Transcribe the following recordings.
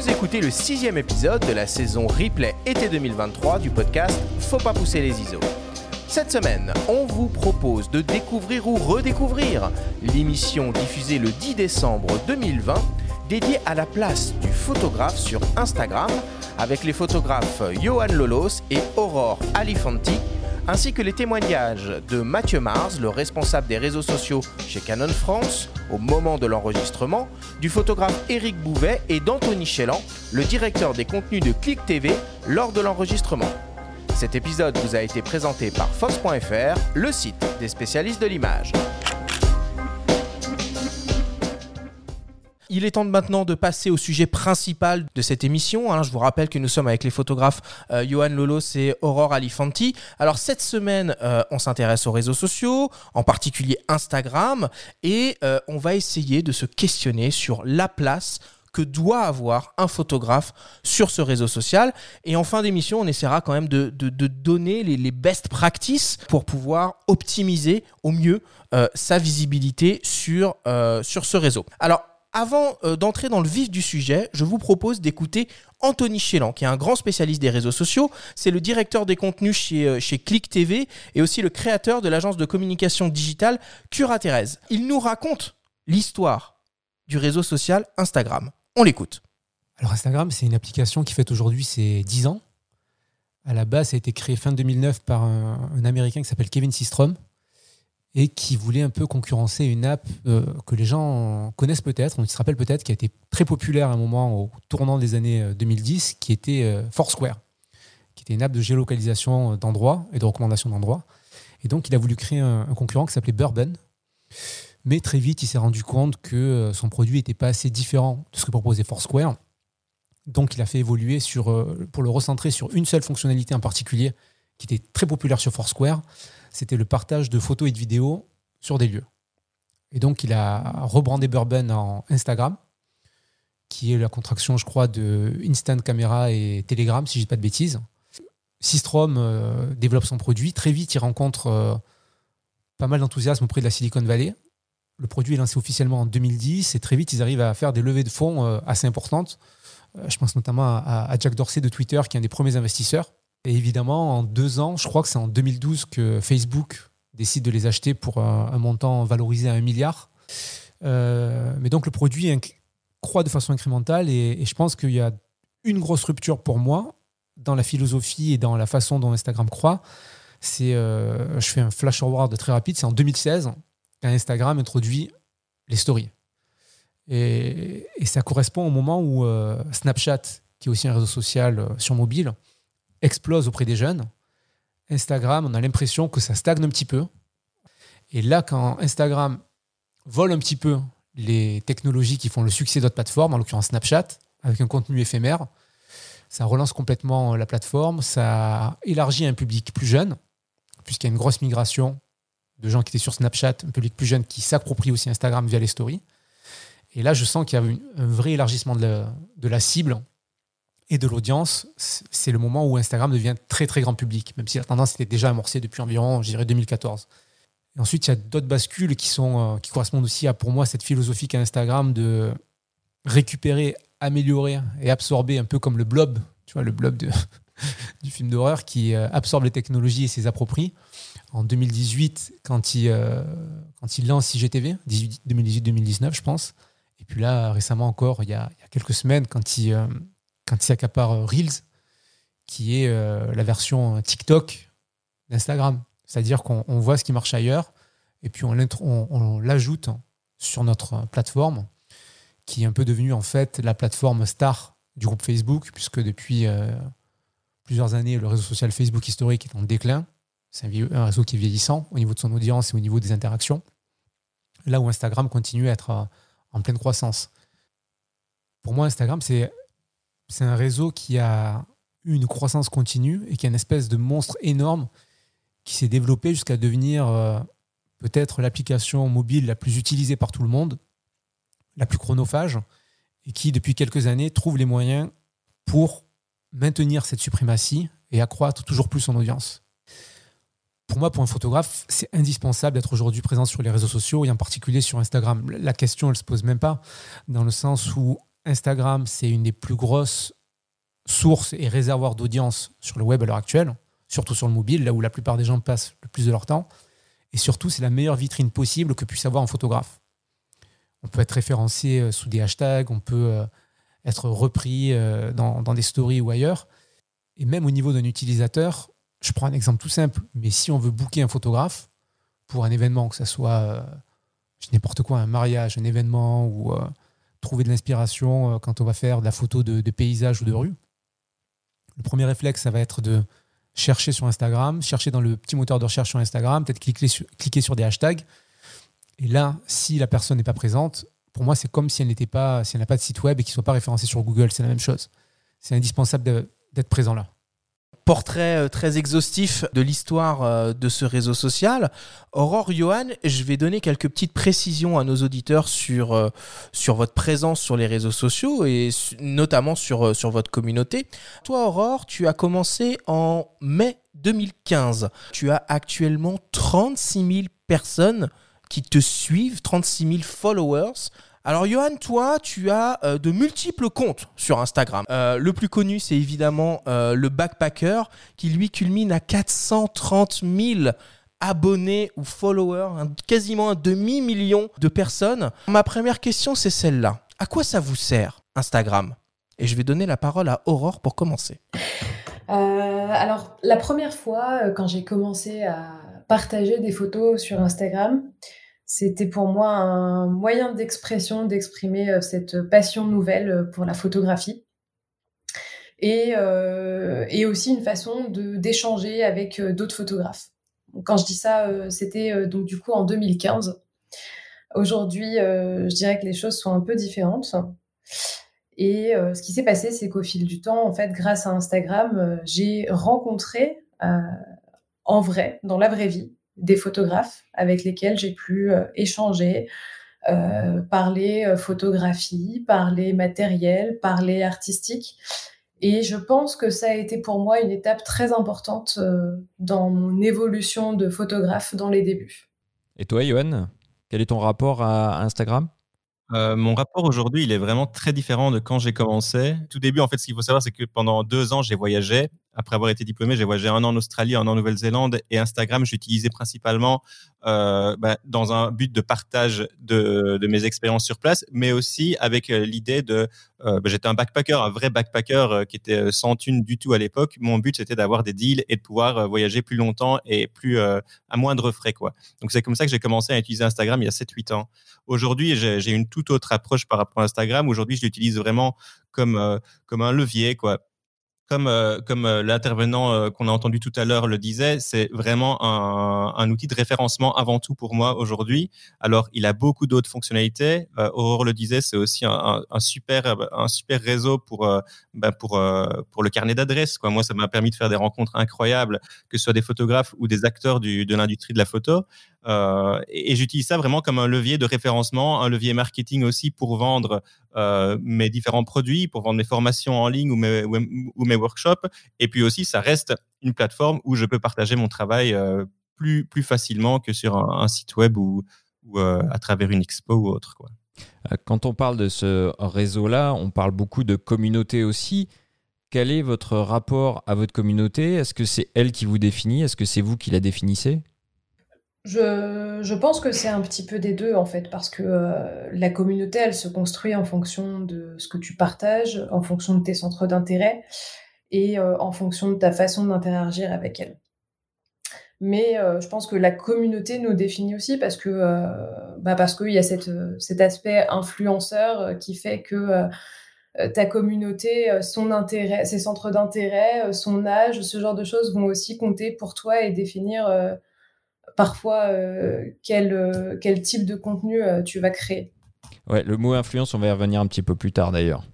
Vous écoutez le sixième épisode de la saison replay été 2023 du podcast Faut pas pousser les ISO. Cette semaine, on vous propose de découvrir ou redécouvrir l'émission diffusée le 10 décembre 2020 dédiée à la place du photographe sur Instagram avec les photographes Johan Lolos et Aurore Alifanti ainsi que les témoignages de Mathieu Mars, le responsable des réseaux sociaux chez Canon France, au moment de l'enregistrement, du photographe Éric Bouvet et d'Anthony Chélan, le directeur des contenus de Click TV, lors de l'enregistrement. Cet épisode vous a été présenté par Fox.fr, le site des spécialistes de l'image. Il est temps maintenant de passer au sujet principal de cette émission. hein. Je vous rappelle que nous sommes avec les photographes euh, Johan Lolos et Aurore Alifanti. Alors cette semaine, euh, on s'intéresse aux réseaux sociaux, en particulier Instagram, et euh, on va essayer de se questionner sur la place que doit avoir un photographe sur ce réseau social. Et en fin d'émission, on essaiera quand même de, donner les, best practices pour pouvoir optimiser au mieux euh, sa visibilité sur, sur ce réseau. Alors, avant euh, d'entrer dans le vif du sujet, je vous propose d'écouter Anthony Chélan, qui est un grand spécialiste des réseaux sociaux. C'est le directeur des contenus chez, euh, chez Click TV et aussi le créateur de l'agence de communication digitale Cura Thérèse. Il nous raconte l'histoire du réseau social Instagram. On l'écoute. Alors Instagram, c'est une application qui fête aujourd'hui ses 10 ans. À la base, ça a été créé fin 2009 par un, un Américain qui s'appelle Kevin Systrom et qui voulait un peu concurrencer une app euh, que les gens connaissent peut-être, on se rappelle peut-être, qui a été très populaire à un moment au tournant des années euh, 2010, qui était euh, Foursquare, qui était une app de géolocalisation d'endroits et de recommandation d'endroits. Et donc, il a voulu créer un, un concurrent qui s'appelait Bourbon. Mais très vite, il s'est rendu compte que euh, son produit n'était pas assez différent de ce que proposait Foursquare. Donc, il a fait évoluer sur, euh, pour le recentrer sur une seule fonctionnalité en particulier qui était très populaire sur Foursquare. C'était le partage de photos et de vidéos sur des lieux. Et donc, il a rebrandé Bourbon en Instagram, qui est la contraction, je crois, de Instant Camera et Telegram, si je dis pas de bêtises. Systrom euh, développe son produit. Très vite, il rencontre euh, pas mal d'enthousiasme auprès de la Silicon Valley. Le produit est lancé officiellement en 2010 et très vite, ils arrivent à faire des levées de fonds euh, assez importantes. Je pense notamment à Jack Dorsey de Twitter, qui est un des premiers investisseurs. Et évidemment, en deux ans, je crois que c'est en 2012 que Facebook décide de les acheter pour un, montant valorisé à un milliard. Euh, mais donc le produit croît de façon incrémentale et, je pense qu'il y a une grosse rupture pour moi dans la philosophie et dans la façon dont Instagram croît. C'est, euh, je fais un flash forward très rapide, c'est en 2016 qu'Instagram introduit les stories. Et, ça correspond au moment où euh, Snapchat, qui est aussi un réseau social sur mobile, explose auprès des jeunes. Instagram, on a l'impression que ça stagne un petit peu. Et là, quand Instagram vole un petit peu les technologies qui font le succès d'autres plateformes, en l'occurrence Snapchat, avec un contenu éphémère, ça relance complètement la plateforme, ça élargit un public plus jeune, puisqu'il y a une grosse migration de gens qui étaient sur Snapchat, un public plus jeune qui s'approprie aussi Instagram via les stories. Et là, je sens qu'il y a un vrai élargissement de la, de la cible et de l'audience. C'est le moment où Instagram devient très très grand public, même si la tendance était déjà amorcée depuis environ, je dirais, 2014. Et ensuite, il y a d'autres bascules qui, sont, euh, qui correspondent aussi à, pour moi, cette philosophie qu'a Instagram de récupérer, améliorer et absorber, un peu comme le blob, tu vois, le blob de, du film d'horreur qui euh, absorbe les technologies et s'y approprie. En 2018, quand il, euh, quand il lance IGTV, 18 2018-2019, je pense. Et puis là, récemment encore, il y a, il y a quelques semaines, quand il, quand il s'accapare euh, Reels, qui est euh, la version TikTok d'Instagram. C'est-à-dire qu'on on voit ce qui marche ailleurs et puis on, l'ajoute sur notre plateforme, qui est un peu devenue en fait la plateforme star du groupe Facebook, puisque depuis euh, plusieurs années, le réseau social Facebook historique est en déclin. C'est un, un réseau qui est vieillissant au niveau de son audience et au niveau des interactions. Là où Instagram continue à être euh, en pleine croissance. Pour moi, Instagram, c'est c'est un réseau qui a eu une croissance continue et qui est une espèce de monstre énorme qui s'est développé jusqu'à devenir euh, peut-être l'application mobile la plus utilisée par tout le monde, la plus chronophage, et qui, depuis quelques années, trouve les moyens pour maintenir cette suprématie et accroître toujours plus son audience. Pour moi, pour un photographe, c'est indispensable d'être aujourd'hui présent sur les réseaux sociaux et en particulier sur Instagram. La question, elle se pose même pas, dans le sens où Instagram, c'est une des plus grosses sources et réservoirs d'audience sur le web à l'heure actuelle, surtout sur le mobile, là où la plupart des gens passent le plus de leur temps. Et surtout, c'est la meilleure vitrine possible que puisse avoir un photographe. On peut être référencé euh, sous des hashtags, on peut euh, être repris euh, dans, des stories ou ailleurs. Et même au niveau d'un utilisateur, je prends un exemple tout simple, mais si on veut booker un photographe pour un événement, que ce soit n'importe quoi, un mariage, un événement ou trouver de l'inspiration quand on va faire de la photo de, de paysage ou de rue, le premier réflexe, ça va être de chercher sur Instagram, chercher dans le petit moteur de recherche sur Instagram, peut-être cliquer sur, cliquer sur des hashtags. Et là, si la personne n'est pas présente, pour moi, c'est comme si elle n'était pas, si elle n'a pas de site web et qu'il ne soit pas référencé sur Google. C'est la même chose. C'est indispensable d'être présent là portrait euh, très exhaustif de l'histoire euh, de ce réseau social. Aurore Johan, je vais donner quelques petites précisions à nos auditeurs sur, euh, sur votre présence sur les réseaux sociaux et notamment sur, sur votre communauté. Toi, Aurore, tu as commencé en mai 2015. Tu as actuellement 36 000 personnes qui te suivent, 36 000 followers. Alors Johan, toi, tu as euh, de multiples comptes sur Instagram. Euh, le plus connu, c'est évidemment euh, le Backpacker, qui lui culmine à 430 000 abonnés ou followers, quasiment un demi-million de personnes. Ma première question, c'est celle-là. À quoi ça vous sert, Instagram? Et je vais donner la parole à Aurore pour commencer. alors, la première fois, quand j'ai commencé à partager des photos sur Instagram, c'était pour moi un moyen d'expression, d'exprimer euh, cette passion nouvelle euh, pour la photographie. Et, euh, aussi une façon d'échanger avec d'autres photographes. Quand je dis ça, c'était donc du coup en 2015. Aujourd'hui, je dirais que les choses sont un peu différentes. Et ce qui s'est passé, c'est qu'au fil du temps, en fait, grâce à Instagram, j'ai rencontré en vrai, dans la vraie vie, des photographes avec lesquels j'ai pu euh, échanger, euh, parler euh, photographie, parler matériel, parler artistique. Et je pense que ça a été pour moi une étape très importante dans mon évolution de photographe dans les débuts. Et toi, Johan, quel est ton rapport à Instagram? Mon rapport aujourd'hui, il est vraiment très différent de quand j'ai commencé. Tout début, en fait, ce qu'il faut savoir, c'est que pendant deux ans, j'ai voyagé après avoir été diplômé, j'ai voyagé un an en Australie, un an en Nouvelle-Zélande et Instagram, j'utilisais principalement euh, bah, dans un but de partage de, mes expériences sur place, mais aussi avec euh, l'idée de, euh, bah, j'étais un backpacker, un vrai backpacker qui était sans thune du tout à l'époque. Mon but c'était d'avoir des deals et de pouvoir voyager plus longtemps et plus à moindre frais quoi. Donc c'est comme ça que j'ai commencé à utiliser Instagram il y a 7-8 ans. Aujourd'hui, j'ai une toute autre approche par rapport à Instagram. Aujourd'hui, je l'utilise vraiment comme comme un levier quoi comme, euh, euh, l'intervenant euh, qu'on a entendu tout à l'heure le disait, c'est vraiment un, outil de référencement avant tout pour moi aujourd'hui. Alors, il a beaucoup d'autres fonctionnalités. Aurore le disait, c'est aussi un, super, un super réseau pour, ben pour, pour le carnet d'adresses. Moi, ça m'a permis de faire des rencontres incroyables, que ce soit des photographes ou des acteurs de l'industrie de la photo. Euh, et, j'utilise ça vraiment comme un levier de référencement, un levier marketing aussi pour vendre euh, mes différents produits, pour vendre mes formations en ligne ou mes, workshops. Et puis aussi, ça reste une plateforme où je peux partager mon travail euh, plus, plus facilement que sur un, site web ou, à travers une expo ou autre. Quand on parle de ce réseau-là, on parle beaucoup de communauté aussi. Quel est votre rapport à votre communauté? Est-ce que c'est elle qui vous définit? Est-ce que c'est vous qui la définissez? Je, pense que c'est un petit peu des deux en fait, parce que euh, la communauté, elle se construit en fonction de ce que tu partages, en fonction de tes centres d'intérêt et euh, en fonction de ta façon d'interagir avec elle. Mais euh, je pense que la communauté nous définit aussi parce que bah parce qu'il y a cette, cet aspect influenceur qui fait que ta communauté, son intérêt, ses centres d'intérêt, son âge, ce genre de choses vont aussi compter pour toi et définir parfois euh, quel, euh, quel type de contenu euh, tu vas créer. Ouais, le mot influence, on va y revenir un petit peu plus tard d'ailleurs.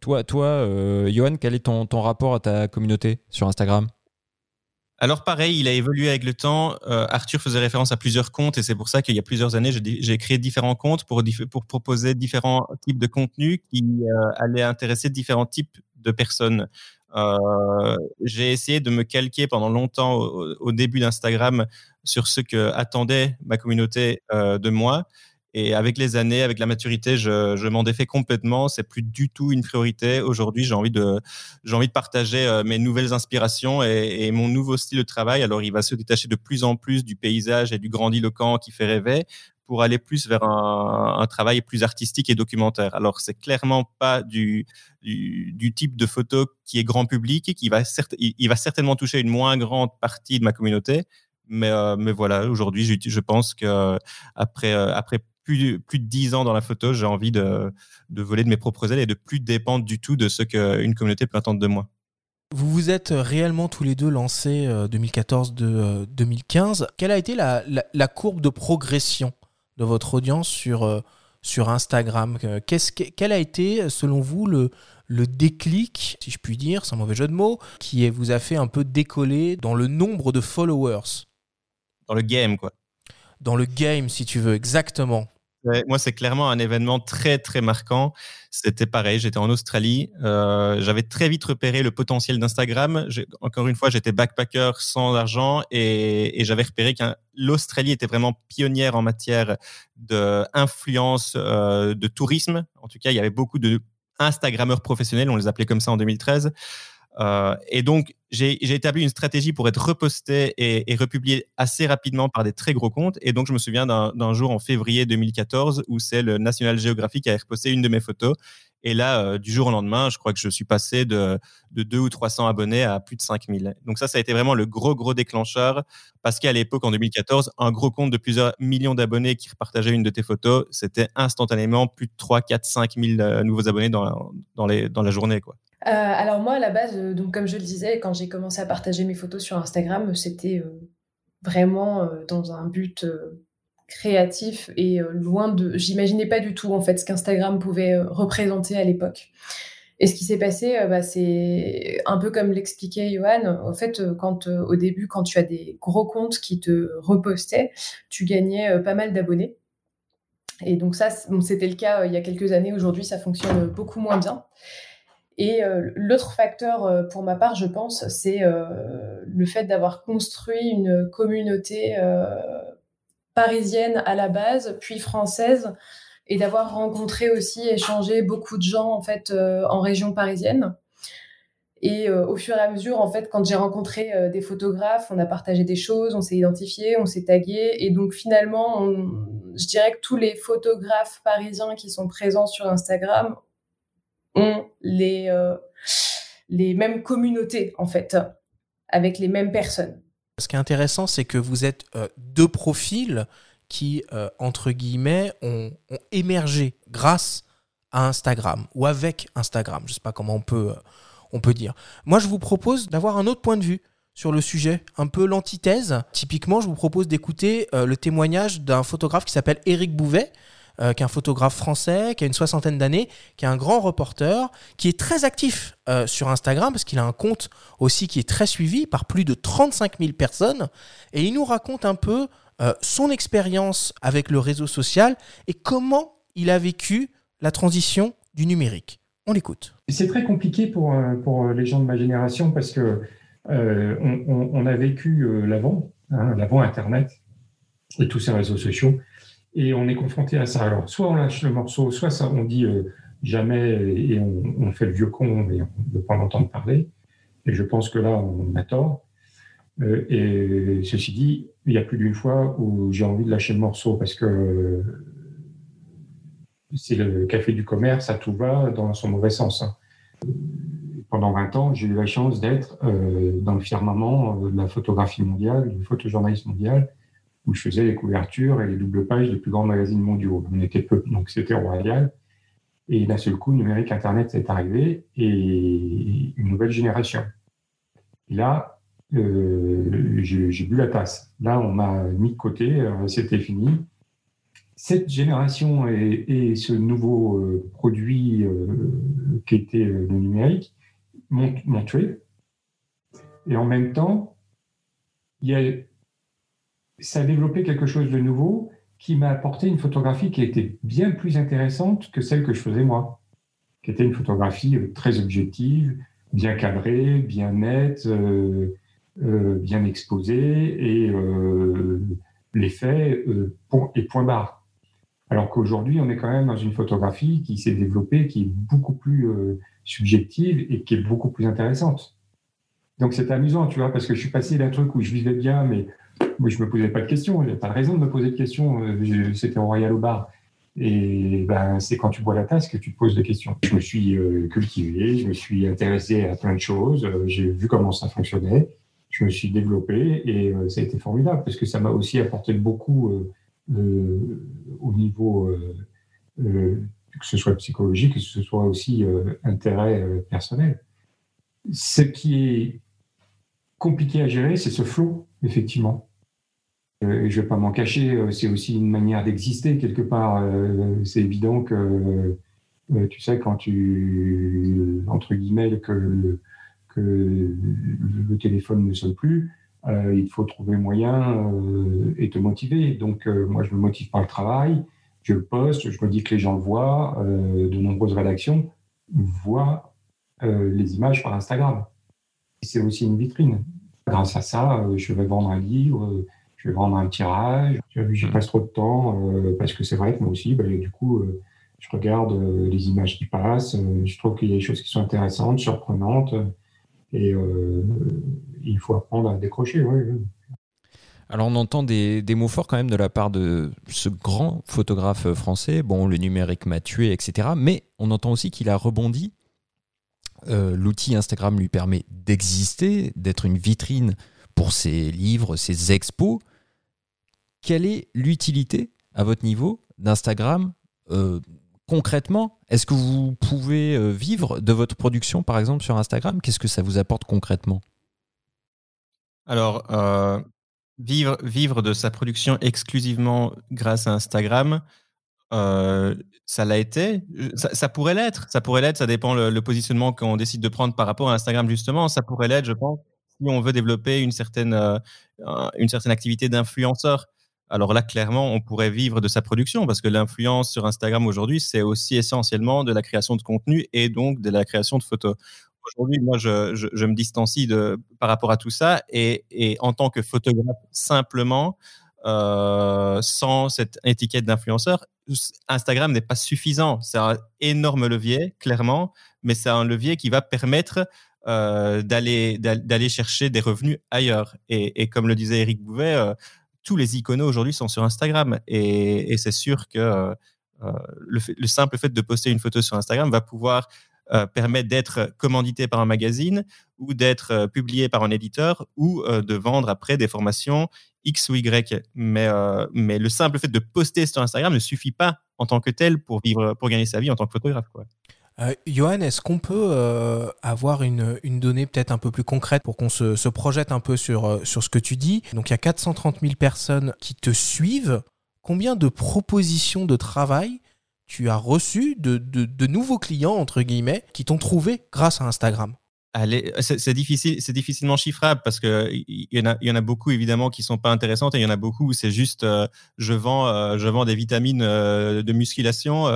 toi, toi Johan, quel est ton, ton rapport à ta communauté sur Instagram? Alors pareil, il a évolué avec le temps. Arthur faisait référence à plusieurs comptes et c'est pour ça qu'il y a plusieurs années, j'ai créé différents comptes pour, pour proposer différents types de contenus qui allaient intéresser différents types de personnes. Euh, j'ai essayé de me calquer pendant longtemps au, début d'Instagram sur ce que attendait ma communauté euh, de moi. Et avec les années, avec la maturité, je, m'en défais complètement. C'est plus du tout une priorité. Aujourd'hui, j'ai envie de, j'ai envie de partager euh, mes nouvelles inspirations et, et, mon nouveau style de travail. Alors, il va se détacher de plus en plus du paysage et du grandiloquent qui fait rêver pour aller plus vers un, travail plus artistique et documentaire. Alors, c'est clairement pas du, type de photo qui est grand public et qui va, il va certainement toucher une moins grande partie de ma communauté. Mais, euh, mais voilà, aujourd'hui, je, pense que euh, après plus, plus de 10 ans dans la photo, j'ai envie de, de voler de mes propres ailes et de plus dépendre du tout de ce qu'une communauté peut attendre de moi. Vous vous êtes réellement tous les deux lancés 2014 de 2015. Quelle a été la, courbe de progression de votre audience sur, sur Instagram Qu'est-ce, Quel a été, selon vous, le, le déclic, si je puis dire, sans mauvais jeu de mots, qui vous a fait un peu décoller dans le nombre de followers? Dans le game, quoi. Dans le game, si tu veux, exactement. Moi, c'est clairement un événement très, très marquant. C'était pareil, j'étais en Australie. Euh, J'avais très vite repéré le potentiel d'Instagram. Encore une fois, j'étais backpacker sans argent et, j'avais repéré que l'Australie était vraiment pionnière en matière d'influence, euh, de tourisme. En tout cas, il y avait beaucoup de Instagrammeurs professionnels, on les appelait comme ça en 2013. Euh, et donc, j'ai établi une stratégie pour être reposté et, republié assez rapidement par des très gros comptes. Et donc, je me souviens d'un jour en février 2014 où c'est le National Geographic qui a reposté une de mes photos. Et là, euh, du jour au lendemain, je crois que je suis passé de, de 2 ou 300 abonnés à plus de 5000. Donc ça, ça a été vraiment le gros, gros déclencheur. Parce qu'à l'époque, en 2014, un gros compte de plusieurs millions d'abonnés qui repartageait une de tes photos, c'était instantanément plus de 3, 4, 5 000 nouveaux abonnés dans, les, dans la journée. Quoi. Euh, alors moi, à la base, euh, donc comme je le disais, quand j'ai commencé à partager mes photos sur Instagram, c'était euh, vraiment dans un but créatif et loin de... J'imaginais pas du tout en fait ce qu'Instagram pouvait représenter à l'époque. Et ce qui s'est passé, bah, c'est un peu comme l'expliquait Johan. En fait, quand au début, quand tu as des gros comptes qui te repostaient, tu gagnais pas mal d'abonnés. Et donc ça, c'était le cas il y a quelques années. Aujourd'hui, ça fonctionne beaucoup moins bien. Et euh, l'autre facteur euh, pour ma part, je pense, c'est euh, le fait d'avoir construit une communauté parisienne à la base, puis française, et d'avoir rencontré aussi, échangé beaucoup de gens en fait en région parisienne. Et au fur et à mesure, en fait, quand j'ai rencontré des photographes, on a partagé des choses, on s'est identifié, on s'est tagué, et donc finalement, on, je dirais que tous les photographes parisiens qui sont présents sur Instagram ont les, euh, les mêmes communautés, en fait, avec les mêmes personnes. Ce qui est intéressant, c'est que vous êtes euh, deux profils qui, euh, entre guillemets, ont, ont, émergé grâce à Instagram ou avec Instagram. Je ne sais pas comment on peut, on peut dire. Moi, je vous propose d'avoir un autre point de vue sur le sujet, un peu l'antithèse. Typiquement, je vous propose d'écouter le témoignage d'un photographe qui s'appelle Éric Bouvet, euh, qui est un photographe français, qui a une soixantaine d'années, qui est un grand reporter, qui est très actif euh, sur Instagram, parce qu'il a un compte aussi qui est très suivi par plus de 35 000 personnes. Et il nous raconte un peu euh, son expérience avec le réseau social et comment il a vécu la transition du numérique. On l'écoute. C'est très compliqué pour, pour les gens de ma génération parce que euh, on, on, a vécu l'avant, hein, l'avant Internet et tous ces réseaux sociaux et on est confronté à ça. Alors, soit on lâche le morceau, soit on dit euh, jamais et on, fait le vieux con et on ne veut pas l'entendre parler. Et je pense que là, on a tort. Euh, et ceci dit, il y a plus d'une fois où j'ai envie de lâcher le morceau parce que c'est le café du commerce, à tout va dans son mauvais sens. Hein. Pendant 20 ans, j'ai eu la chance d'être euh, dans le firmament de la photographie mondiale, du photojournalisme mondial, où je faisais les couvertures et les doubles pages des plus grands magazines mondiaux. On était peu, donc c'était royal. Et d'un seul coup, numérique, Internet est arrivé et une nouvelle génération. Là, euh, j'ai bu la tasse. Là, on m'a mis de côté, euh, c'était fini. Cette génération et, ce nouveau euh, produit qui était le numérique m'ont tué. Et en même temps, il y a ça a développé quelque chose de nouveau qui m'a apporté une photographie qui était bien plus intéressante que celle que je faisais moi, qui était une photographie euh, très objective, bien cadrée, bien nette, euh, euh, bien exposée et euh, les et point barre. Alors qu'aujourd'hui, on est quand même dans une photographie qui s'est développée, qui est beaucoup plus subjective et qui est beaucoup plus intéressante. Donc c'est amusant, tu vois, parce que je suis passé d'un truc où je vivais bien, mais moi je me posais pas de questions, j'avais pas de raison de me poser de questions. Euh, c'était au Royal au bar. Et ben, c'est quand tu bois la tasse que tu te poses des questions. Je me suis euh, cultivé, je me suis intéressé à plein de choses, euh, j'ai vu comment ça fonctionnait, je me suis développé et ça a été formidable parce que ça m'a aussi apporté beaucoup au niveau, que ce soit psychologique, que ce soit aussi intérêt personnel. Ce qui est compliqué à gérer, c'est ce flot, effectivement. Euh, je ne vais pas m'en cacher, euh, c'est aussi une manière d'exister quelque part. Euh, c'est évident que, tu sais, quand tu, entre guillemets, que le, téléphone ne sonne plus, il faut trouver moyen et te motiver. Donc, moi, je me motive par le travail, je poste, je me dis que les gens le voient, de nombreuses rédactions voient les images par Instagram. C'est aussi une vitrine. Grâce à ça, je vais vendre un livre, je vais vendre un tirage. J'y passe trop de temps euh, parce que c'est vrai que moi aussi, bah, du coup, euh, je regarde euh, les images qui passent. je trouve qu'il y a des choses qui sont intéressantes, surprenantes. Et il faut apprendre à décrocher. Alors on entend des, des, mots forts quand même de la part de ce grand photographe français. Bon, le numérique m'a tué, etc. Mais on entend aussi qu'il a rebondi. L'outil Instagram lui permet d'exister, d'être une vitrine pour ses livres, ses expos quelle est l'utilité, à votre niveau, d'Instagram euh, concrètement? Est-ce que vous pouvez euh, vivre de votre production, par exemple, sur Instagram? Qu'est-ce que ça vous apporte concrètement? Alors, euh, vivre, vivre de sa production exclusivement grâce à Instagram, ça l'a été? Ça, pourrait l'être. Ça pourrait l'être. Ça dépend le, positionnement qu'on décide de prendre par rapport à Instagram, justement. Ça pourrait l'être, je pense, si on veut développer une certaine, une certaine activité d'influenceur alors là, clairement, on pourrait vivre de sa production parce que l'influence sur Instagram aujourd'hui, c'est aussi essentiellement de la création de contenu et donc de la création de photos. Aujourd'hui, moi, je, me distancie de, par rapport à tout ça et, en tant que photographe simplement, euh, sans cette étiquette d'influenceur, Instagram n'est pas suffisant. C'est un énorme levier, clairement, mais c'est un levier qui va permettre euh, d'aller chercher des revenus ailleurs. Et, comme le disait Eric Bouvet, euh, tous les iconos aujourd'hui sont sur Instagram. Et, c'est sûr que euh, euh, le, simple fait de poster une photo sur Instagram va pouvoir euh, permettre d'être commandité par un magazine ou d'être publié par un éditeur ou de vendre après des formations X ou Y. Mais, mais le simple fait de poster sur Instagram ne suffit pas en tant que tel pour, vivre, pour gagner sa vie en tant que photographe. Quoi. Euh, Johan, est-ce qu'on peut euh, avoir une, donnée peut-être un peu plus concrète pour qu'on se, projette un peu sur, euh, sur ce que tu dis? Donc il y a 430 000 personnes qui te suivent. Combien de propositions de travail tu as reçues de, nouveaux clients, entre guillemets, qui t'ont trouvé grâce à Instagram? C'est difficile, difficilement chiffrable parce que il y en a, beaucoup évidemment qui sont pas intéressantes et il y en a beaucoup où c'est juste je vends, je vends des vitamines de musculation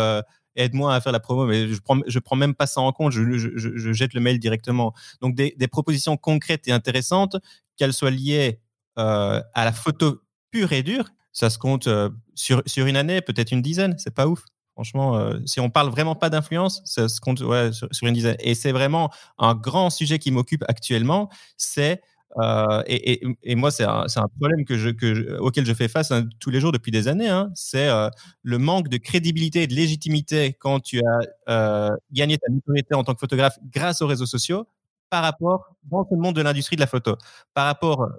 aide-moi à faire la promo, mais je prends, prends même pas ça en compte, je, jette le mail directement. Donc des, propositions concrètes et intéressantes, qu'elles soient liées euh, à la photo pure et dure, ça se compte euh, sur, sur une année, peut-être une dizaine, c'est pas ouf. Franchement, euh, si on parle vraiment pas d'influence, ça se compte sur, une dizaine. Et c'est vraiment un grand sujet qui m'occupe actuellement, c'est euh, et, moi, c'est un, problème auquel je fais face hein, tous les jours depuis des années. Hein. c'est euh, le manque de crédibilité et de légitimité quand tu as euh, gagné ta notoriété en tant que photographe grâce aux réseaux sociaux par rapport dans le monde de l'industrie de la photo, par rapport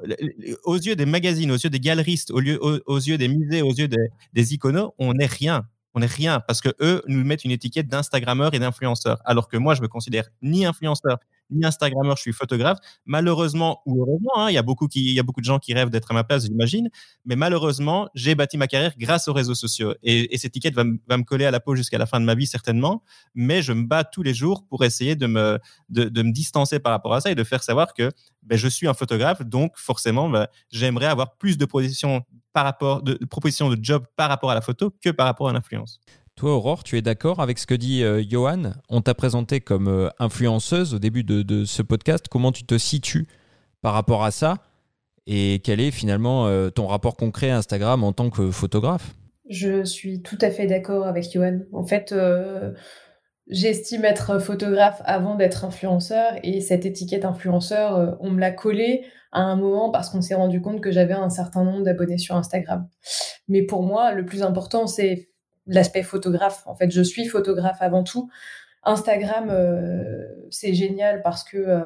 aux yeux des magazines, aux yeux des galeristes, aux, yeux des musées, aux yeux des, des iconos, on n'est rien on n'est rien parce que eux nous mettent une étiquette d'instagrammeur et d'influenceur alors que moi je me considère ni influenceur ni Instagrammeur, je suis photographe. Malheureusement ou heureusement, hein, il, y a beaucoup qui, y a beaucoup de gens qui rêvent d'être à ma place, j'imagine. Mais malheureusement, j'ai bâti ma carrière grâce aux réseaux sociaux. Et, cette étiquette va, me coller à la peau jusqu'à la fin de ma vie, certainement. Mais je me bats tous les jours pour essayer de me, de, me distancer par rapport à ça et de faire savoir que ben, je suis un photographe. Donc, forcément, ben, j'aimerais avoir plus de propositions par rapport de, de propositions de job par rapport à la photo que par rapport à l'influence. Toi, Aurore, tu es d'accord avec ce que dit euh, Johan? On t'a présenté comme euh, influenceuse au début de, ce podcast. Comment tu te situes par rapport à ça? Et quel est finalement euh, ton rapport concret à Instagram en tant que photographe? Je suis tout à fait d'accord avec Johan. En fait, j'estime être photographe avant d'être influenceur et cette étiquette influenceur, on me l'a collée à un moment parce qu'on s'est rendu compte que j'avais un certain nombre d'abonnés sur Instagram. Mais pour moi, le plus important, c'est l'aspect photographe. En fait, je suis photographe avant tout. Instagram, euh, c'est génial parce que euh,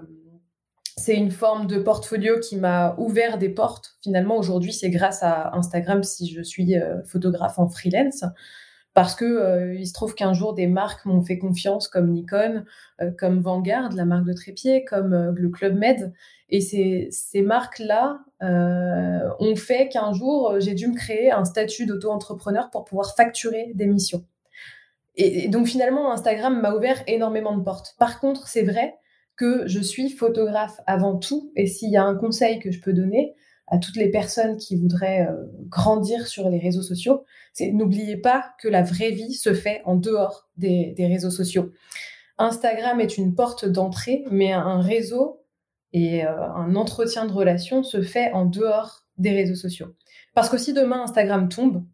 c'est une forme de portfolio qui m'a ouvert des portes. Finalement, aujourd'hui, c'est grâce à Instagram si je suis euh, photographe en freelance. Parce que il se trouve qu'un jour des marques m'ont fait confiance, comme Nikon, comme Vanguard, la marque de trépied, comme le Club Med, et ces, ces marques-là ont fait qu'un jour j'ai dû me créer un statut d'auto-entrepreneur pour pouvoir facturer des missions. Et, donc finalement, Instagram m'a ouvert énormément de portes. Par contre, c'est vrai que je suis photographe avant tout. Et s'il y a un conseil que je peux donner à toutes les personnes qui voudraient euh, grandir sur les réseaux sociaux, c'est n'oubliez pas que la vraie vie se fait en dehors des réseaux sociaux. Instagram est une porte d'entrée, mais un réseau et euh, un entretien de relation se fait en dehors des réseaux sociaux. Parce que si demain Instagram tombe,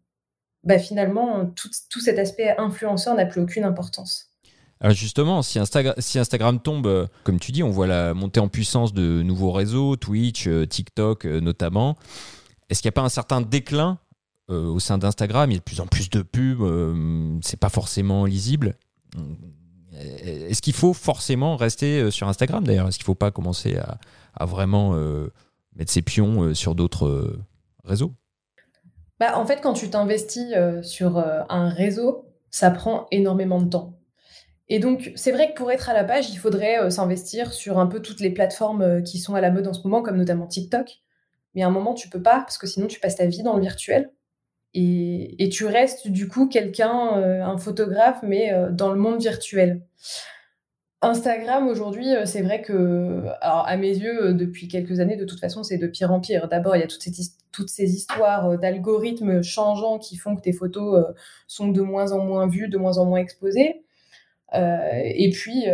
bah finalement, tout, cet aspect influenceur n'a plus aucune importance. Alors justement, si, Instagram tombe, euh, comme tu dis, on voit la montée en puissance de nouveaux réseaux, Twitch, euh, TikTok notamment. Est-ce qu'il n'y a pas un certain déclin au sein d'Instagram? Il y a de plus en plus de pubs, c'est pas forcément lisible. Est-ce qu'il faut forcément rester sur Instagram d'ailleurs? Est-ce qu'il ne faut pas commencer à, vraiment mettre ses pions sur d'autres réseaux? Bah, en fait, quand tu t'investis euh, sur euh, un réseau, ça prend énormément de temps. Et donc, c'est vrai que pour être à la page, il faudrait euh, s'investir sur un peu toutes les plateformes qui sont à la mode en ce moment, comme notamment TikTok. Mais à un moment, tu peux pas, parce que sinon, tu passes ta vie dans le virtuel. Et, tu restes, du coup, quelqu'un, un photographe, mais dans le monde virtuel. Instagram aujourd'hui, euh, c'est vrai que, à mes yeux, euh, depuis quelques années, de toute façon, c'est de pire en pire. D'abord, il y a toutes ces, toutes ces histoires euh, d'algorithmes changeants qui font que tes photos sont de moins en moins vues, de moins en moins exposées. et puis,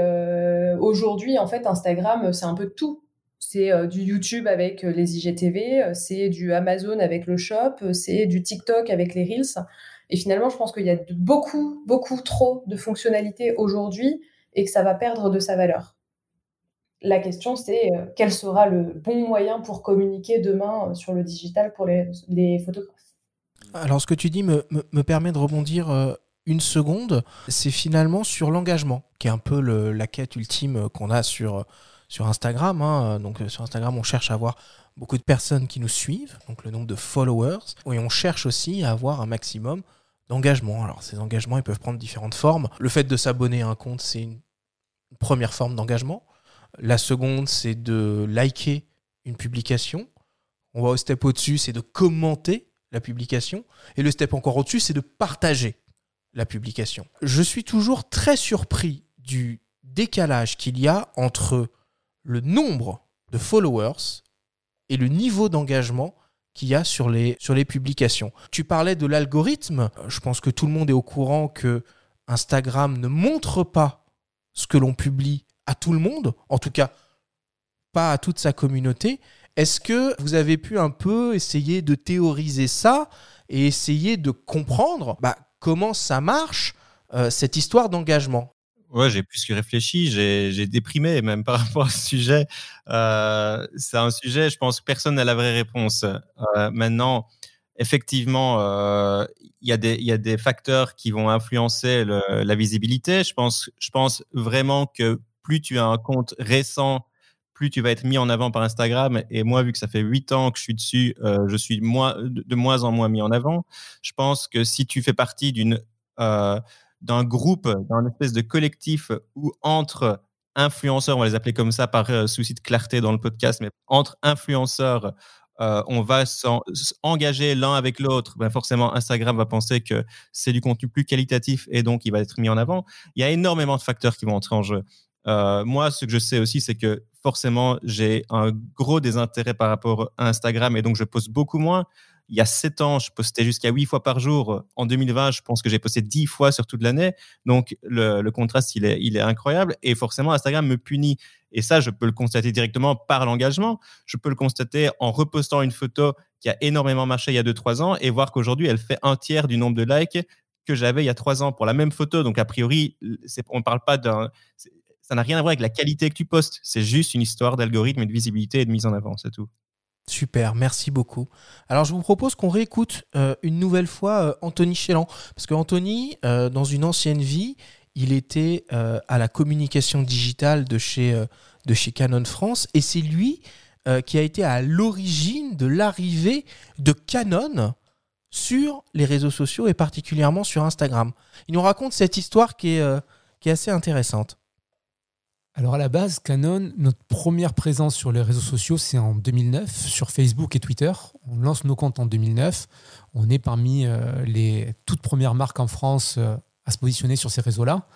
aujourd'hui, en fait, Instagram, c'est un peu tout. C'est du YouTube avec les IGTV, c'est du Amazon avec le Shop, c'est du TikTok avec les Reels. Et finalement, je pense qu'il y a beaucoup, beaucoup trop de fonctionnalités aujourd'hui et que ça va perdre de sa valeur. La question, c'est euh, quel sera le bon moyen pour communiquer demain euh, sur le digital pour les, photographes? Alors, ce que tu dis me, permet de rebondir euh, une seconde. C'est finalement sur l'engagement, qui est un peu la quête ultime qu'on a sur, sur Instagram. Hein. Donc, sur Instagram, on cherche à avoir beaucoup de personnes qui nous suivent, donc le nombre de followers, et on cherche aussi à avoir un maximum d'engagement. Alors, ces engagements, ils peuvent prendre différentes formes. Le fait de s'abonner à un compte, c'est une première forme d'engagement. La seconde, c'est de liker une publication. On va au step au-dessus, c'est de commenter la publication. Et le step encore au-dessus, c'est de partager la publication. Je suis toujours très surpris du décalage qu'il y a entre le nombre de followers et le niveau d'engagement qu'il y a sur les, publications. Tu parlais de l'algorithme. Je pense que tout le monde est au courant que Instagram ne montre pas ce que l'on publie à tout le monde, en tout cas pas à toute sa communauté. Est-ce que vous avez pu un peu essayer de théoriser ça et essayer de comprendre bah, comment ça marche, euh, cette histoire d'engagement? Ouais, j'ai plus que réfléchi, j'ai déprimé même par rapport à ce sujet. Euh, c'est un sujet, je pense personne n'a la vraie réponse. Euh, maintenant, effectivement, euh, il y, a des, facteurs qui vont influencer la visibilité. Je pense, je pense vraiment que plus tu as un compte récent, plus tu vas être mis en avant par Instagram. Et moi, vu que ça fait huit ans que je suis dessus, je suis de moins en moins mis en avant. Je pense que si tu fais partie d'une d'un groupe, d'un espèce de collectif où entre influenceurs, on va les appeler comme ça par souci de clarté dans le podcast, mais entre influenceurs, euh, on va s'engager l'un avec l'autre, ben forcément Instagram va penser que c'est du contenu plus qualitatif et donc il va être mis en avant. Il y a énormément de facteurs qui vont entrer en jeu. Euh, moi, ce que je sais aussi, c'est que forcément, j'ai un gros désintérêt par rapport à Instagram et donc je poste beaucoup moins. Il y a 7 ans, je postais jusqu'à 8 fois par jour. En 2020, je pense que j'ai posté 10 fois sur toute l'année. Donc, le, contraste, il est, il est incroyable. Et forcément, Instagram me punit. Et ça, je peux le constater directement par l'engagement. Je peux le constater en repostant une photo qui a énormément marché il y a 2-3 ans et voir qu'aujourd'hui, elle fait un tiers du nombre de likes que j'avais il y a 3 ans pour la même photo. Donc, a priori, on ne parle pas d'un. Ça n'a rien à voir avec la qualité que tu postes. C'est juste une histoire d'algorithme et de visibilité et de mise en avant, c'est tout. Super, merci beaucoup. Alors je vous propose qu'on réécoute euh, une nouvelle fois euh, Anthony Chélan, parce qu'Anthony, euh, dans une ancienne vie, il était à la communication digitale de chez, de Canon France, et c'est lui qui a été à l'origine de l'arrivée de Canon sur les réseaux sociaux et particulièrement sur Instagram. Il nous raconte cette histoire qui est assez intéressante. Alors à la base, Canon, notre première présence sur les réseaux sociaux, c'est en 2009, sur Facebook et Twitter. On lance nos comptes en 2009. On est parmi euh, les toutes premières marques en France euh, à se positionner sur ces réseaux-là.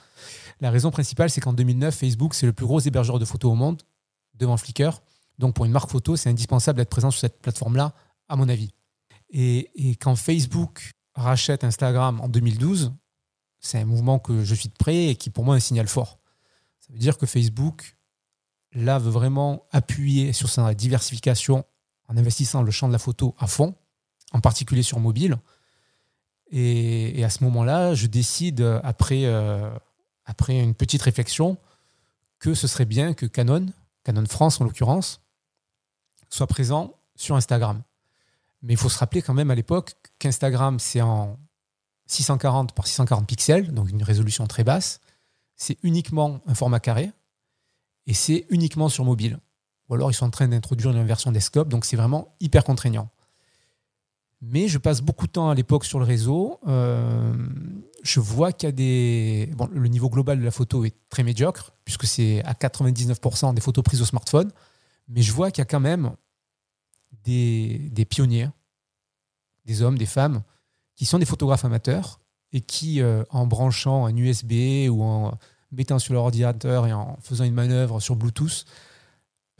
La raison principale, c'est qu'en 2009, Facebook, c'est le plus gros hébergeur de photos au monde, devant Flickr. Donc pour une marque photo, c'est indispensable d'être présent sur cette plateforme-là, à mon avis. Et, quand Facebook rachète Instagram en 2012, c'est un mouvement que je suis de près et qui pour moi est un signal fort dire que Facebook, là, veut vraiment appuyer sur sa diversification en investissant le champ de la photo à fond, en particulier sur mobile. Et, à ce moment-là, je décide, après, euh, après une petite réflexion, que ce serait bien que Canon, Canon France en l'occurrence, soit présent sur Instagram. Mais il faut se rappeler quand même à l'époque qu'Instagram, c'est en 640 par 640 pixels, donc une résolution très basse c'est uniquement un format carré et c'est uniquement sur mobile. Ou alors ils sont en train d'introduire une version desktop, donc c'est vraiment hyper contraignant. Mais je passe beaucoup de temps à l'époque sur le réseau. Euh, je vois qu'il y a des. Le niveau global de la photo est très médiocre, puisque c'est à 99% des photos prises au smartphone. Mais je vois qu'il y a quand même des, pionniers, des hommes, des femmes, qui sont des photographes amateurs et qui, euh, en branchant un USB ou en mettant sur leur ordinateur et en faisant une manœuvre sur Bluetooth,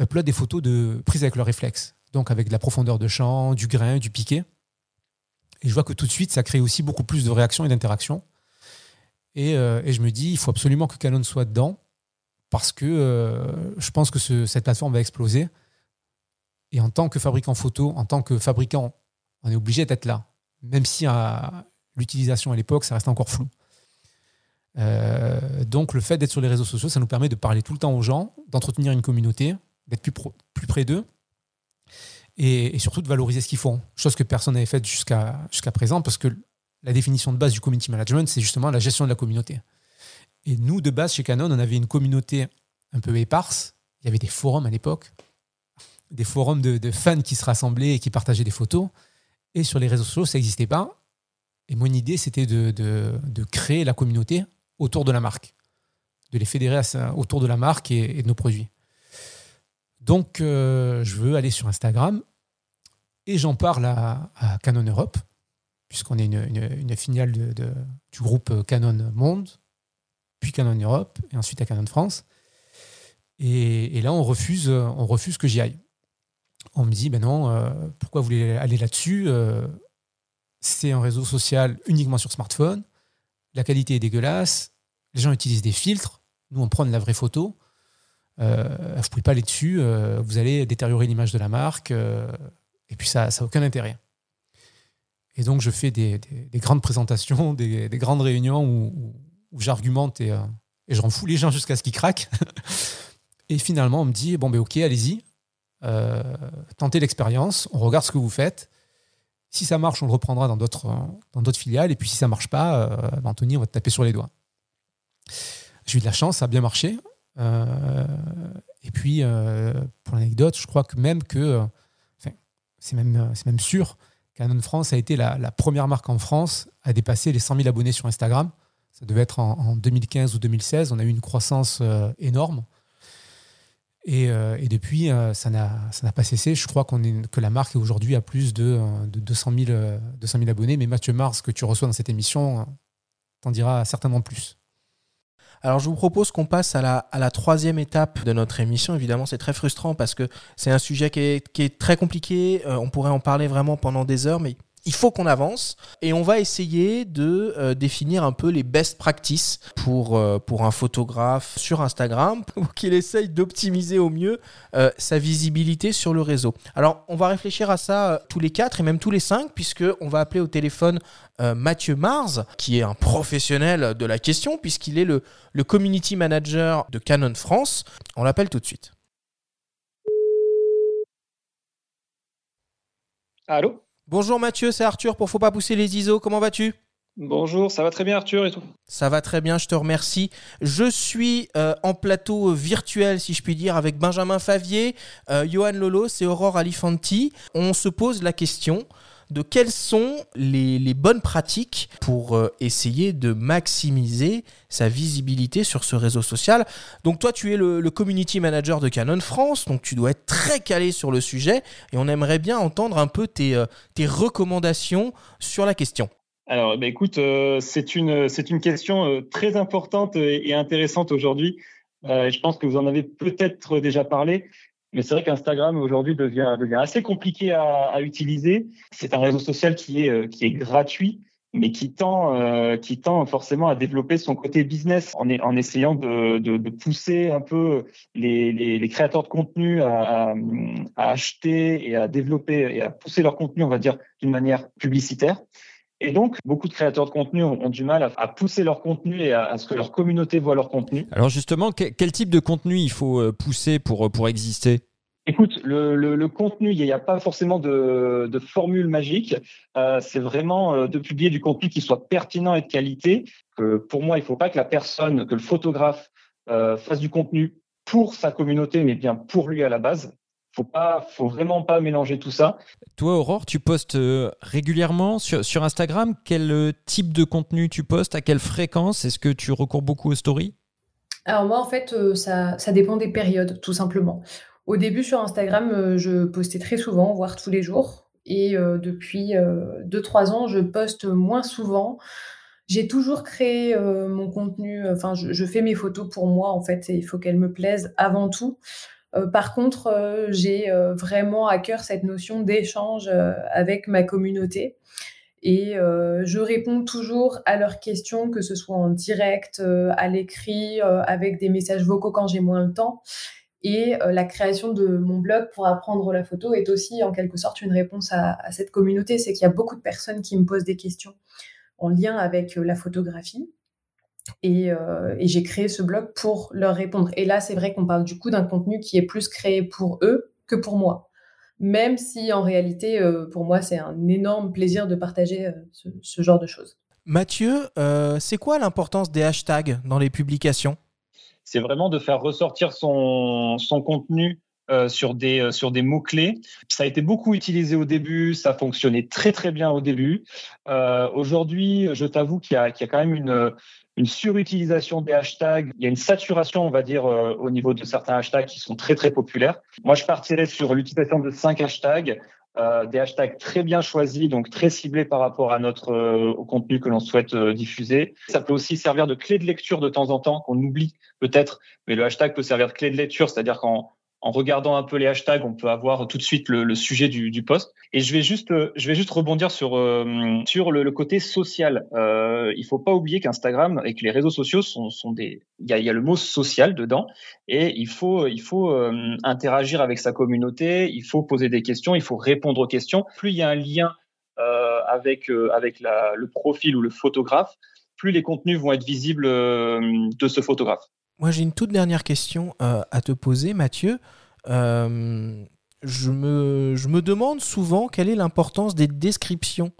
uploadent des photos de prises avec leur réflexe. Donc avec de la profondeur de champ, du grain, du piqué. Et je vois que tout de suite, ça crée aussi beaucoup plus de réactions et d'interactions. Et, euh, je me dis, il faut absolument que Canon soit dedans parce que euh, je pense que cette plateforme va exploser. Et en tant que fabricant photo, en tant que fabricant, on est obligé d'être là. Même si l'utilisation à l'époque, ça reste encore flou. Euh, donc le fait d'être sur les réseaux sociaux, ça nous permet de parler tout le temps aux gens, d'entretenir une communauté, d'être plus, près d'eux et, surtout de valoriser ce qu'ils font. Chose que personne n'avait faite jusqu'à présent parce que la définition de base du community management, c'est justement la gestion de la communauté. Et nous, de base, chez Canon, on avait une communauté un peu éparse. Il y avait des forums à l'époque, des forums de, fans qui se rassemblaient et qui partageaient des photos. Et sur les réseaux sociaux, ça n'existait pas. Et mon idée, c'était de, créer la communauté autour de la marque, de les fédérer autour de la marque et, de nos produits. Donc, euh, je veux aller sur Instagram et j'en parle à, Canon Europe, puisqu'on est une, filiale du groupe Canon Monde, puis Canon Europe, et ensuite à Canon France. Et, et là, on refuse, on refuse que j'y aille. On me dit, ben non, euh, pourquoi vous voulez aller là-dessus euh, c'est un réseau social uniquement sur smartphone. La qualité est dégueulasse. Les gens utilisent des filtres. Nous, on prend de la vraie photo. Euh, vous ne pouvez pas aller dessus. Euh, vous allez détériorer l'image de la marque. Euh, et puis, ça n'a aucun intérêt. Et donc, je fais des, grandes présentations, des, grandes réunions où, j'argumente et, je rends les gens jusqu'à ce qu'ils craquent. et finalement, on me dit bon, ben ok, allez-y. tentez l'expérience. On regarde ce que vous faites. Si ça marche, on le reprendra dans d'autres, dans d'autres filiales. Et puis si ça marche pas, euh, Anthony, on va te taper sur les doigts. J'ai eu de la chance, ça a bien marché. Euh, et puis, euh, pour l'anecdote, je crois que même que, c'est même, c'est même sûr, Canon France a été la, première marque en France à dépasser les 100 000 abonnés sur Instagram. Ça devait être en 2015 ou 2016. On a eu une croissance énorme. Euh, et, depuis, euh, ça n'a pas cessé. Je crois est, que la marque aujourd'hui a plus de, de 200, 000, 200 000 abonnés. Mais Mathieu Mars, que tu reçois dans cette émission, t'en dira certainement plus. Alors je vous propose qu'on passe à la, troisième étape de notre émission. Évidemment, c'est très frustrant parce que c'est un sujet qui est, très compliqué. Euh, on pourrait en parler vraiment pendant des heures, mais il faut qu'on avance et on va essayer de euh, définir un peu les best practices pour, euh, un photographe sur Instagram pour qu'il essaye d'optimiser au mieux euh, sa visibilité sur le réseau. Alors on va réfléchir à ça tous les quatre et même tous les cinq puisque on va appeler au téléphone Mathieu Mars qui est un professionnel de la question puisqu'il est le, le community manager de Canon France. On l'appelle tout de suite. Allô? Bonjour Mathieu, c'est Arthur pour Faut pas pousser les ISO. Comment vas-tu? Bonjour, ça va très bien Arthur et tout? Ça va très bien, je te remercie. Je suis euh, en plateau virtuel, si je puis dire, avec Benjamin Favier, euh, Johan Lolo et Aurore Alifanti. On se pose la question de quelles sont les, bonnes pratiques pour euh, essayer de maximiser sa visibilité sur ce réseau social. Donc toi, tu es le, community manager de Canon France, donc tu dois être très calé sur le sujet et on aimerait bien entendre un peu tes, euh, recommandations sur la question. Alors, bah, écoute, euh, c'est une question très importante et intéressante aujourd'hui. je pense que vous en avez peut-être déjà parlé. Mais c'est vrai qu'Instagram aujourd'hui devient, devient assez compliqué à, à utiliser. C'est un réseau social qui est, euh, qui est gratuit, mais qui tend, euh, qui tend forcément à développer son côté business en, essayant de, de, de, pousser un peu les, les, les créateurs de contenu à, à, acheter et à développer et à pousser leur contenu, on va dire, d'une manière publicitaire. Et donc, beaucoup de créateurs de contenu ont, du mal à, pousser leur contenu et à, ce que leur communauté voit leur contenu. Alors justement, quel, type de contenu il faut euh, pousser pour, euh, pour exister? Écoute, le, le, contenu, il n'y a pas forcément de, de formule magique. Euh, c'est vraiment euh, de publier du contenu qui soit pertinent et de qualité. Que pour moi, il ne faut pas que la personne, que le photographe euh, fasse du contenu pour sa communauté, mais bien pour lui à la base faut pas, faut vraiment pas mélanger tout ça. Toi, Aurore, tu postes euh, régulièrement sur, sur Instagram. Quel euh, type de contenu tu postes? À quelle fréquence? Est-ce que tu recours beaucoup aux stories? Alors moi, en fait, euh, ça, ça dépend des périodes, tout simplement. Au début, sur Instagram, je postais très souvent, voire tous les jours. Et depuis 2-3 ans, je poste moins souvent. J'ai toujours créé mon contenu, enfin, je, je, fais mes photos pour moi, en fait, et il faut qu'elles me plaisent avant tout. Euh, par contre, euh, j'ai euh, vraiment à cœur cette notion d'échange avec ma communauté. Et je réponds toujours à leurs questions, que ce soit en direct, à l'écrit, avec des messages vocaux quand j'ai moins le temps. Et la création de mon blog pour apprendre la photo est aussi en quelque sorte une réponse à, à cette communauté. C'est qu'il y a beaucoup de personnes qui me posent des questions en lien avec la photographie. Euh, et, j'ai créé ce blog pour leur répondre. Et là, c'est vrai qu'on parle du coup d'un contenu qui est plus créé pour eux que pour moi. Même si en réalité, euh, pour moi, c'est un énorme plaisir de partager euh, ce, genre de choses. Mathieu, c'est quoi l'importance des hashtags dans les publications? C'est vraiment de faire ressortir son, son contenu sur des, sur des mots-clés. Ça a été beaucoup utilisé au début, ça fonctionnait très très bien au début. Aujourd'hui, je t'avoue qu'il y, y, a quand même une, une surutilisation des hashtags. Il y a une saturation, on va dire, euh, au niveau de certains hashtags qui sont très très populaires. Moi, je partirais sur l'utilisation de cinq hashtags. Euh, des hashtags très bien choisis, donc très ciblés par rapport à notre euh, au contenu que l'on souhaite diffuser. Ça peut aussi servir de clé de lecture de temps en temps, qu'on oublie peut-être, mais le hashtag peut servir de clé de lecture, c'est-à-dire quand en regardant un peu les hashtags, on peut avoir tout de suite le, sujet du, du, post. Et je vais juste, je vais juste rebondir sur euh, sur le, côté social. Euh, il faut pas oublier qu'Instagram et que les réseaux sociaux sont, sont des, il y a, le mot social dedans, et il faut il faut euh, interagir avec sa communauté, il faut poser des questions, il faut répondre aux questions. Plus il y a un lien euh, avec avec le profil ou le photographe, plus les contenus vont être visibles de ce photographe. Moi, j'ai une toute dernière question euh, à te poser, Mathieu. Euh, je, me, je me demande souvent quelle est l'importance des descriptions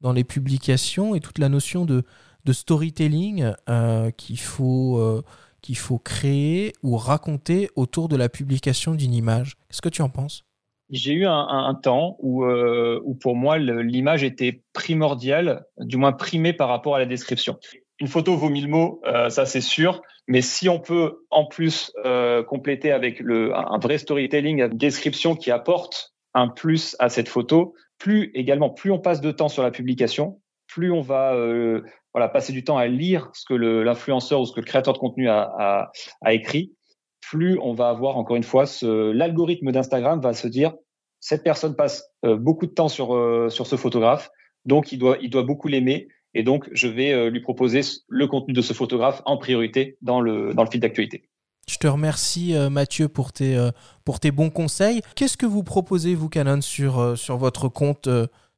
dans les publications et toute la notion de, storytelling euh, qu'il faut, qu'il faut créer ou raconter autour de la publication d'une image. Qu'est-ce que tu en penses? J'ai eu un, un, temps où, où pour moi l'image était primordiale, du moins primée par rapport à la description. Une photo vaut mille mots, ça c'est sûr. Mais si on peut en plus euh, compléter avec le, un vrai storytelling, une description qui apporte un plus à cette photo, plus également, plus on passe de temps sur la publication, plus on va euh, voilà, passer du temps à lire ce que l'influenceur ou ce que le créateur de contenu a, a, écrit, plus on va avoir encore une fois l'algorithme d'Instagram va se dire cette personne passe euh, beaucoup de temps sur, euh, ce photographe, Donc, il doit beaucoup l'aimer. Et donc, je vais lui proposer le contenu de ce photographe en priorité dans le, dans le fil d'actualité. Je te remercie Mathieu pour tes, pour tes bons conseils. Qu'est-ce que vous proposez, vous, Canon, sur, sur votre compte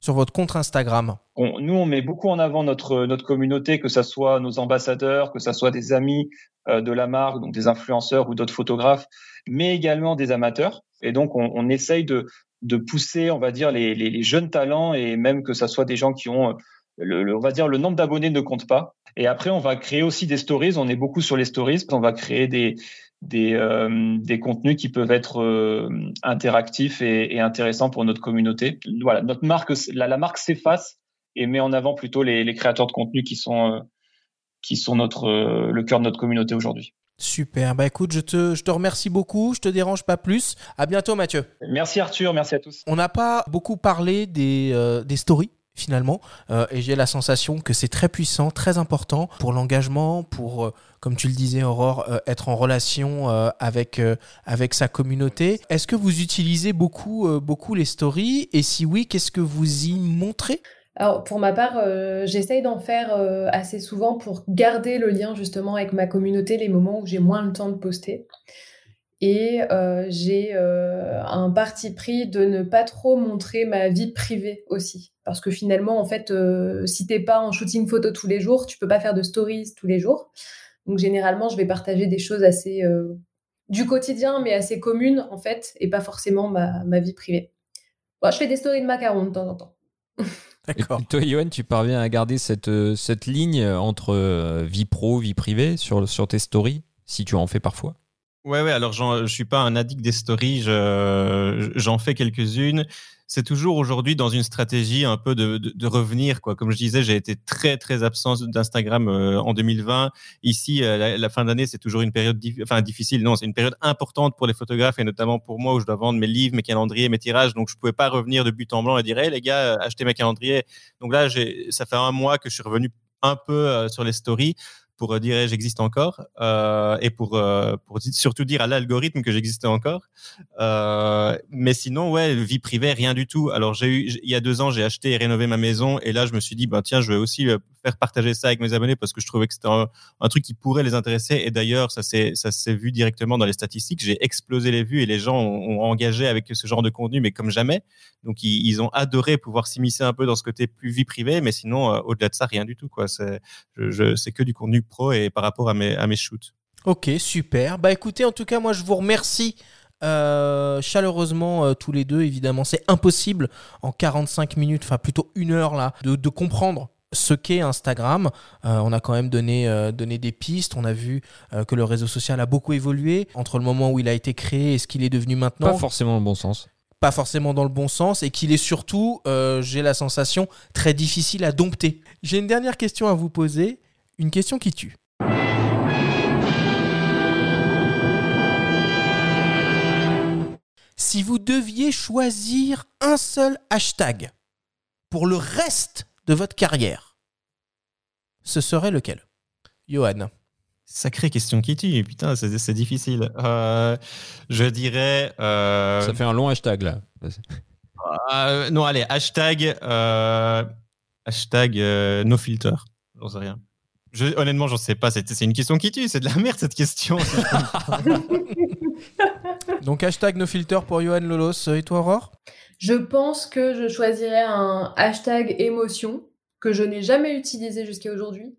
sur votre compte Instagram? Nous, on met beaucoup en avant notre, notre communauté, que ce soit nos ambassadeurs, que ce soit des amis euh, de la marque, donc des influenceurs ou d'autres photographes, mais également des amateurs. Et donc, on, on essaye de, de pousser, on va dire, les, les, jeunes talents et même que ce soit des gens qui ont, le, on va dire, le nombre d'abonnés ne compte pas. Et après, on va créer aussi des stories. On est beaucoup sur les stories. On va créer des, des, euh, des contenus qui peuvent être euh, interactifs et, et, intéressants pour notre communauté. Voilà, notre marque, la, la marque s'efface et met en avant plutôt les, les créateurs de contenu qui sont, euh, qui sont notre, le cœur de notre communauté aujourd'hui. Super, bah écoute, je te, je te remercie beaucoup, je te dérange pas plus. À bientôt Mathieu. Merci Arthur, merci à tous. On n'a pas beaucoup parlé des, des stories finalement. Euh, et j'ai la sensation que c'est très puissant, très important pour l'engagement, pour, euh, comme tu le disais Aurore, euh, être en relation avec, avec sa communauté. Est-ce que vous utilisez beaucoup, beaucoup les stories? Et si oui, qu'est-ce que vous y montrez? Alors pour ma part, j'essaye d'en faire assez souvent pour garder le lien justement avec ma communauté les moments où j'ai moins le temps de poster. Et j'ai un parti pris de ne pas trop montrer ma vie privée aussi. Parce que finalement, en fait, euh, si t'es pas en shooting photo tous les jours, tu peux pas faire de stories tous les jours. Donc généralement, je vais partager des choses assez euh, du quotidien, mais assez communes en fait, et pas forcément ma, ma vie privée. Bon, je fais des stories de macarons de temps en temps. D'accord. toi, Yoann, tu parviens à garder cette, euh, cette ligne entre vie pro, vie privée sur, sur tes stories, si tu en fais parfois? Ouais, ouais, alors je suis pas un addict des stories, j'en fais quelques-unes c'est toujours aujourd'hui dans une stratégie un peu de, revenir. Quoi. Comme je disais, j'ai été très très absent d'Instagram euh, en 2020. Ici, euh, la, fin d'année, c'est toujours une période enfin, difficile. Non, c'est une période importante pour les photographes et notamment pour moi où je dois vendre mes livres, mes calendriers, mes tirages. Donc, je pouvais pas revenir de but en blanc et dire, hey, les gars, euh, achetez mes calendriers. Donc là, ça fait un mois que je suis revenu un peu sur les stories pour euh, dire j'existe encore euh, et pour, euh, pour surtout dire à l'algorithme que j'existais encore. Euh, mais sinon, ouais, vie privée, rien du tout. Alors j'ai eu, il y a deux ans, j'ai acheté et rénové ma maison et là, je me suis dit, bah tiens, je vais aussi euh, partager ça avec mes abonnés parce que je trouvais que c'était un, truc qui pourrait les intéresser. Et d'ailleurs, ça s'est ça s'est vu directement dans les statistiques. J'ai explosé les vues et les gens ont, engagé avec ce genre de contenu, mais comme jamais. Donc ils, ont adoré pouvoir s'immiscer un peu dans ce côté plus vie privée, mais sinon, au-delà de ça, rien du tout. Quoi. C'est je, c'est que du contenu pro et par rapport à mes, à mes shoots. Ok, super. Bah écoutez, en tout cas, moi je vous remercie euh, chaleureusement euh, tous les deux. Évidemment, c'est impossible en 45 minutes, enfin plutôt une heure là, de comprendre ce qu'est Instagram. Euh, on a quand même donné, euh, donné des pistes. On a vu euh, que le réseau social a beaucoup évolué entre le moment où il a été créé et ce qu'il est devenu maintenant. Pas forcément dans le bon sens. Pas forcément dans le bon sens et qu'il est surtout, j'ai la sensation, très difficile à dompter. J'ai une dernière question à vous poser, une question qui tue. Si vous deviez choisir un seul hashtag pour le reste de votre carrière, ce serait lequel? Johan Sacrée question qui tue, putain, c'est difficile. Euh, je dirais. Euh... Ça fait un long hashtag là. Euh, non, allez, hashtag. Euh, hashtag euh, no filter. J'en sais rien. Je, honnêtement, j'en sais pas. C'est une question qui tue. C'est de la merde cette question. Donc hashtag no filter pour Johan Lolos. Et toi, Aurore? Je pense que je choisirais un hashtag émotion que je n'ai jamais utilisé jusqu'à aujourd'hui.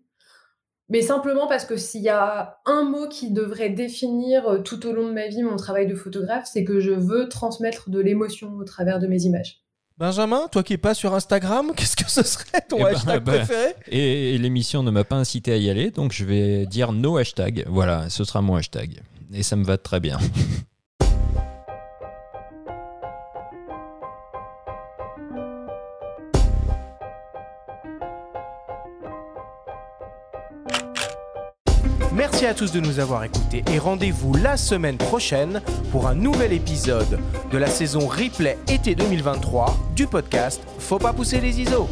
Mais simplement parce que s'il y a un mot qui devrait définir euh, tout au long de ma vie mon travail de photographe, c'est que je veux transmettre de l'émotion au travers de mes images. Benjamin, toi qui n'es pas sur Instagram, qu'est-ce que ce serait ton eh hashtag ben, préféré? Et, et l'émission ne m'a pas incité à y aller, donc je vais dire no hashtag. Voilà, ce sera mon hashtag. Et ça me va très bien. Merci à tous de nous avoir écoutés et rendez-vous la semaine prochaine pour un nouvel épisode de la saison replay été 2023 du podcast Faut pas pousser les ISO.